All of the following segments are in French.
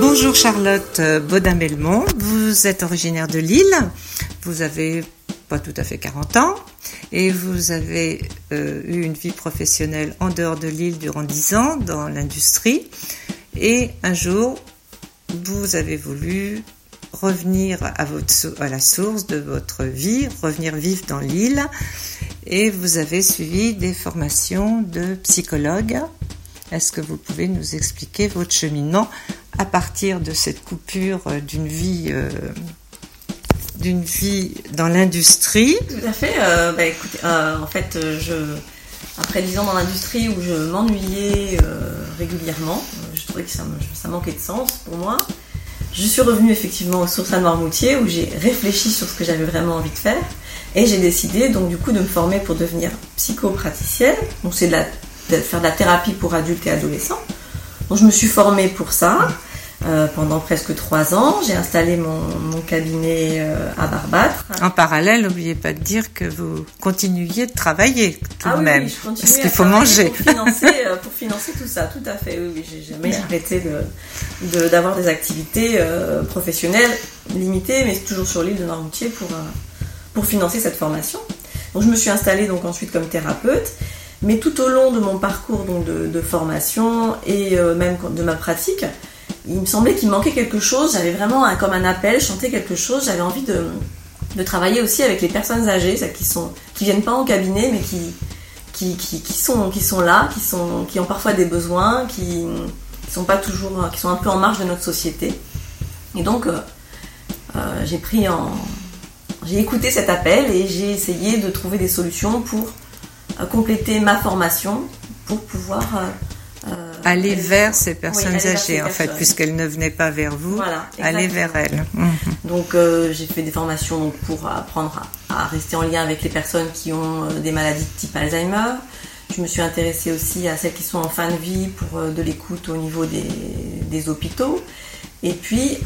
Bonjour Charlotte Baudin-Belmont, vous êtes originaire de Lille, vous avez pas tout à fait 40 ans et vous avez euh, eu une vie professionnelle en dehors de Lille durant 10 ans dans l'industrie. Et un jour vous avez voulu revenir à, la source de votre vie, revenir vivre dans l'île et vous avez suivi des formations de psychologue. Est-ce que vous pouvez nous expliquer votre cheminement à partir de cette coupure euh, d'une vie euh, d'une vie dans l'industrie? Tout à fait. Euh, bah, en fait, après dix ans dans l'industrie où je m'ennuyais régulièrement, je trouvais que ça, manquait de sens pour moi. Je suis revenue effectivement aux sources à Noirmoutier où j'ai réfléchi sur ce que j'avais vraiment envie de faire et j'ai décidé donc du coup de me former pour devenir psychopraticienne. Donc c'est de, de faire de la thérapie pour adultes et adolescents. Donc je me suis formée pour ça. Euh, pendant presque trois ans. J'ai installé mon, cabinet euh, à Barbâtre. En parallèle, n'oubliez pas de dire que vous continuiez de travailler tout ah de même. Oui, je parce qu'il faut manger. Pour financer, euh, pour financer, tout ça, tout à fait. Oui, oui j'ai jamais arrêté d'avoir de, des activités professionnelles limitées, mais toujours sur l'île de Normoutier pour, pour financer cette formation. Donc je me suis installée donc ensuite comme thérapeute. Mais tout au long de mon parcours donc, de, formation et même de ma pratique, il me semblait qu'il manquait quelque chose. J'avais vraiment comme un appel, chanter quelque chose. J'avais envie de, de, travailler aussi avec les personnes âgées, celles qui sont qui viennent pas en cabinet, mais qui qui, qui, sont qui sont là, qui sont qui ont parfois des besoins, qui, sont pas toujours, qui sont un peu en marge de notre société. Et donc euh, euh, j'ai pris en j'ai écouté cet appel et j'ai essayé de trouver des solutions pour euh, compléter ma formation pour pouvoir euh, aller vers ces personnes âgées, en fait, puisqu'elles ne venaient pas vers vous, aller vers elles. Mhm. Donc, euh, j'ai fait des formations pour apprendre à, rester en lien avec les personnes qui ont euh, des maladies de type Alzheimer. Je me suis intéressée aussi à celles qui sont en fin de vie pour de l'écoute au niveau des, des, hôpitaux. Et puis,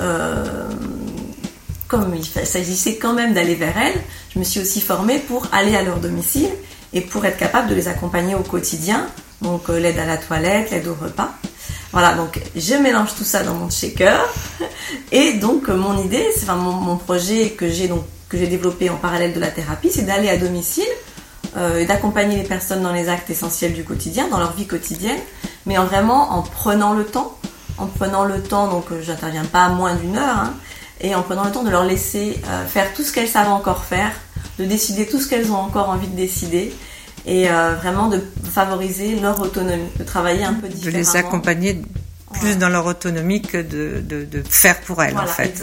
comme il s'agissait quand même d'aller vers elles, je me suis aussi formée pour aller à leur domicile et pour être capable de les accompagner au quotidien donc euh, l'aide à la toilette, l'aide au repas. Voilà, donc je mélange tout ça dans mon shaker. Et donc euh, mon idée, c'est enfin mon, projet que j'ai donc que j'ai développé en parallèle de la thérapie, c'est d'aller à domicile euh, et d'accompagner les personnes dans les actes essentiels du quotidien, dans leur vie quotidienne, mais en vraiment en prenant le temps, en prenant le temps, donc j'interviens pas à moins d'une heure, hein, et en prenant le temps de leur laisser faire tout ce qu'elles savent encore faire, de décider tout ce qu'elles ont encore envie de décider, et euh, vraiment de favoriser leur autonomie, de travailler un peu différemment. De les accompagner plus dans leur autonomie que de, de, faire pour elles en fait.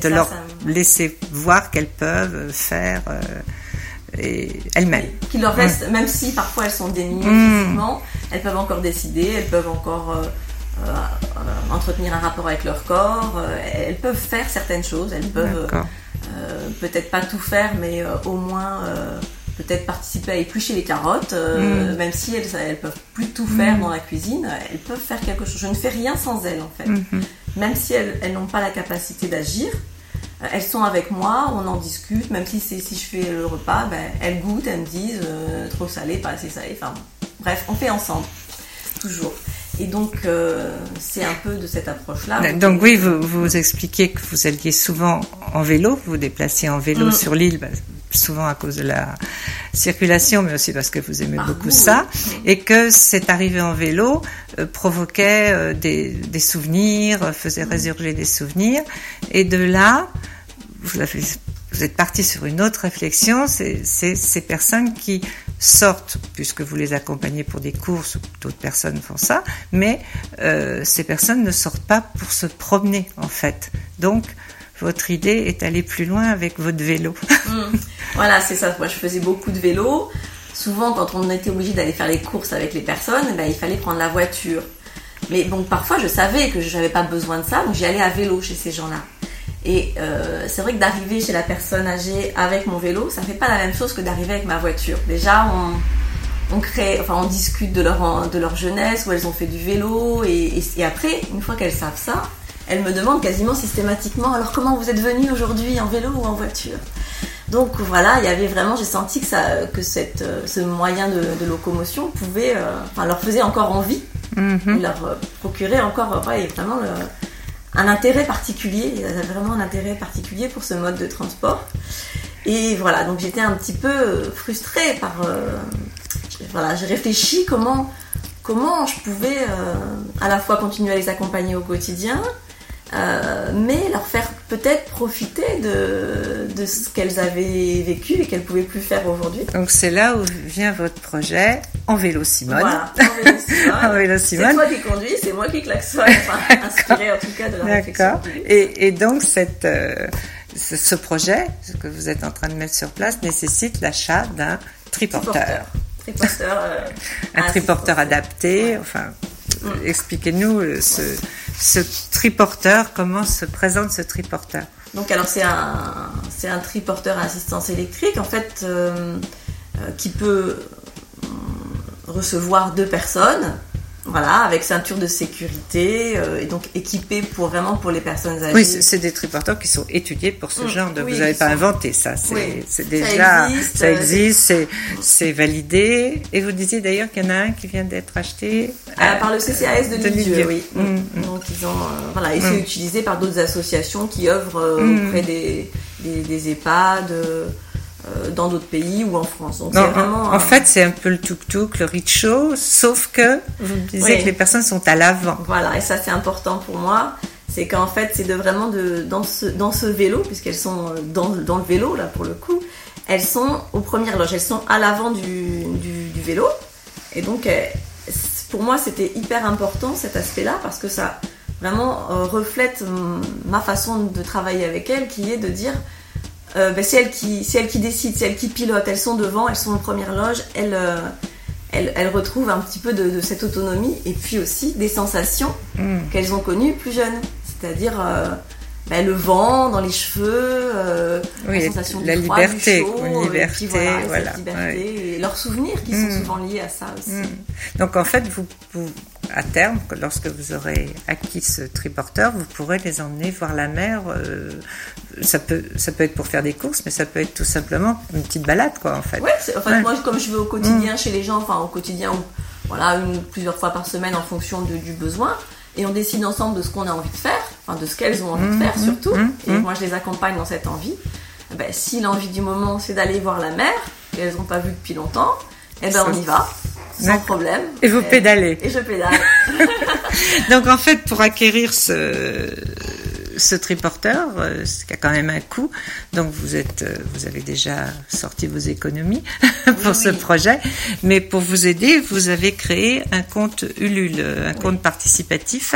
de leur laisser voir qu'elles peuvent faire euh, et elles-mêmes. Qu'il leur reste, même si parfois elles sont déniées mmh. physiquement, elles peuvent encore décider, elles peuvent encore euh, entretenir un rapport avec leur corps, elles peuvent faire certaines choses, elles peuvent peut-être pas tout faire, mais au moins peut-être participer à éplucher les carottes, euh, mm. même si elles, elles peuvent plus tout faire mm. dans la cuisine, elles peuvent faire quelque chose. Je ne fais rien sans elles en fait. Mm-hmm. Même si elles, elles n'ont pas la capacité d'agir, euh, elles sont avec moi, on en discute, même si si je fais le repas, ben, elles goûtent, elles me disent euh, trop salé, pas assez salé, enfin bref, on fait ensemble, toujours. Et donc, c'est un peu de cette approche-là. Donc oui, vous, vous expliquez que vous alliez souvent en vélo, vous vous déplaciez en vélo mm. sur l'île, bah, souvent à cause de la circulation, mais aussi parce que vous aimez beaucoup ça, et que cette arrivée en vélo euh, provoquait euh, des, des, souvenirs, euh, faisait résurger des souvenirs, et de là, vous, avez, vous êtes parti sur une autre réflexion, c'est ces personnes qui sortent, puisque vous les accompagnez pour des courses, d'autres personnes font ça, mais ces personnes ne sortent pas pour se promener en fait. Donc, votre idée est aller plus loin avec votre vélo. Hmm. Voilà, c'est ça. Moi, je faisais beaucoup de vélo. Souvent, quand on était obligé d'aller faire les courses avec les personnes, ben, il fallait prendre la voiture. Mais bon, parfois, je savais que je n'avais pas besoin de ça, donc j'y allais à vélo chez ces gens-là. Et euh, c'est vrai que d'arriver chez la personne âgée avec mon vélo, ça fait pas la même chose que d'arriver avec ma voiture. Déjà, on, on crée, enfin, on discute de leur, de leur jeunesse, où elles ont fait du vélo, et, et après, une fois qu'elles savent ça, elle me demande quasiment systématiquement alors comment vous êtes venu aujourd'hui en vélo ou en voiture? Donc voilà, il y avait vraiment, j'ai senti que, ça, que cette, euh, ce moyen de, locomotion pouvait, euh, enfin, leur faisait encore envie. Il leur procurait encore vraiment un intérêt particulier, avaient vraiment un intérêt particulier pour ce mode de transport. Et voilà, donc j'étais un petit peu frustrée par... voilà, j'ai réfléchi comment, comment je pouvais à la fois continuer à les accompagner au quotidien, euh, mais leur faire peut-être profiter de, de ce qu'elles avaient vécu et qu'elles pouvaient plus faire aujourd'hui. Donc c'est là où vient votre projet en vélo Simone. Voilà, en vélo Simone. C'est moi qui conduis, c'est moi qui klaxonne, enfin inspiré en tout cas de la réflexion. Et, et, donc cette, euh, ce, projet que vous êtes en train de mettre sur place nécessite l'achat d'un triporteur. Triporteur. Euh, un triporteur adapté, enfin mm. expliquez-nous ce, ce triporteur, comment se présente ce triporteur Donc alors c'est un, triporteur à assistance électrique en fait euh, euh, qui peut euh, recevoir deux personnes voilà, avec ceinture de sécurité euh, et donc équipé pour vraiment pour les personnes âgées. Oui, c'est des triporteurs qui sont étudiés pour ce mm. genre de. vous n'avez pas inventé ça, c'est déjà ça existe, euh, c'est validé. Et vous disiez d'ailleurs qu'il y en a un qui vient d'être acheté ah, par le CCAS de, de oui. Mm, mm. Donc ils ont voilà, et c'est utilisé par d'autres associations qui œuvrent auprès des, des, des EHPAD. Euh, dans d'autres pays ou en France. Donc vraiment, en, fait, c'est un peu le tuk-tuk, le rickshaw, sauf que vous disiez que les personnes sont à l'avant. Voilà, et ça c'est important pour moi. C'est qu'en fait, c'est de vraiment de, dans, ce, dans ce vélo, puisqu'elles sont euh, dans, dans, le vélo, là pour le coup, elles sont aux premières loges, elles sont à l'avant du, du, du, vélo. Et donc, euh, pour moi, c'était hyper important cet aspect-là, parce que ça vraiment reflète ma façon de travailler avec elles, qui est de dire euh, ben, c'est elle qui c'est elle qui décide, c'est elle qui pilote. Elles sont devant, elles sont en première loge, elles euh, elles, retrouvent un petit peu de, cette autonomie et puis aussi des sensations mm. qu'elles ont connues plus jeunes, c'est-à-dire euh, ben, le vent dans les cheveux, la sensation la liberté, chaud, liberté, voilà, liberté et leurs souvenirs qui sont mm. souvent liés à ça aussi. Mm. Donc en fait, vous, vous à terme, lorsque vous aurez acquis ce triporteur, vous pourrez les emmener voir la mer. Euh, ça, peut, ça peut être pour faire des courses, mais ça peut être tout simplement une petite balade, quoi, en fait. Ouais, en fait, moi, comme je vais au quotidien mm. chez les gens, enfin, au quotidien, voilà, une, plusieurs fois par semaine en fonction de, du besoin, et on décide ensemble de ce qu'on a envie de faire, enfin, de ce qu'elles ont envie de mm, faire mm, surtout, et moi, je les accompagne dans cette envie. Ben, si l'envie du moment, c'est d'aller voir la mer, et elles n'ont pas vu depuis longtemps, eh ben, on y va sans problème. Et vous pédalez. Et je pédale. Donc en fait, pour acquérir ce, ce triporteur, euh, ce qui a quand même un coût, donc vous êtes, euh, vous avez déjà sorti vos économies pour ce projet, mais pour vous aider, vous avez créé un compte Ulule, un compte participatif,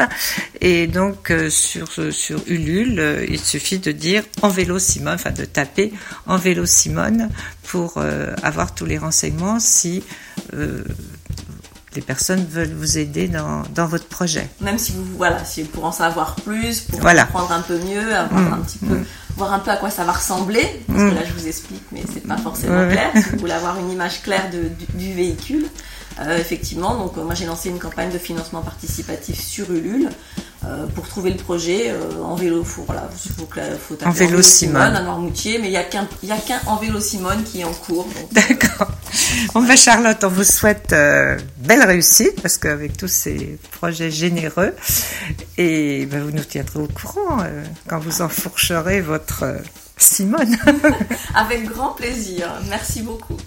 et donc euh, sur sur Ulule, il suffit de dire en vélo Simone, enfin de taper en vélo Simone pour avoir tous les renseignements si les personnes veulent vous aider dans, dans, votre projet. Même si vous, voilà, si pour en savoir plus, pour comprendre un peu mieux, avoir mm. un petit peu, mm. voir un peu à quoi ça va ressembler, parce que mm. là je vous explique, mais c'est pas forcément clair. Si vous voulez avoir une image claire de, du, véhicule, euh, effectivement, donc moi j'ai lancé une campagne de financement participatif sur Ulule. Euh, pour trouver le projet euh, en vélo. Faut, voilà, faut, faut en vélo Simone, à Noirmoutier, mais il n'y a qu'un en vélo Simone qui est en cours. D'accord. Bon, ben Charlotte, on vous souhaite euh, belle réussite parce qu'avec tous ces projets généreux, et ben, vous nous tiendrez au courant quand vous enfourcherez votre Simone. Avec grand plaisir. Merci beaucoup.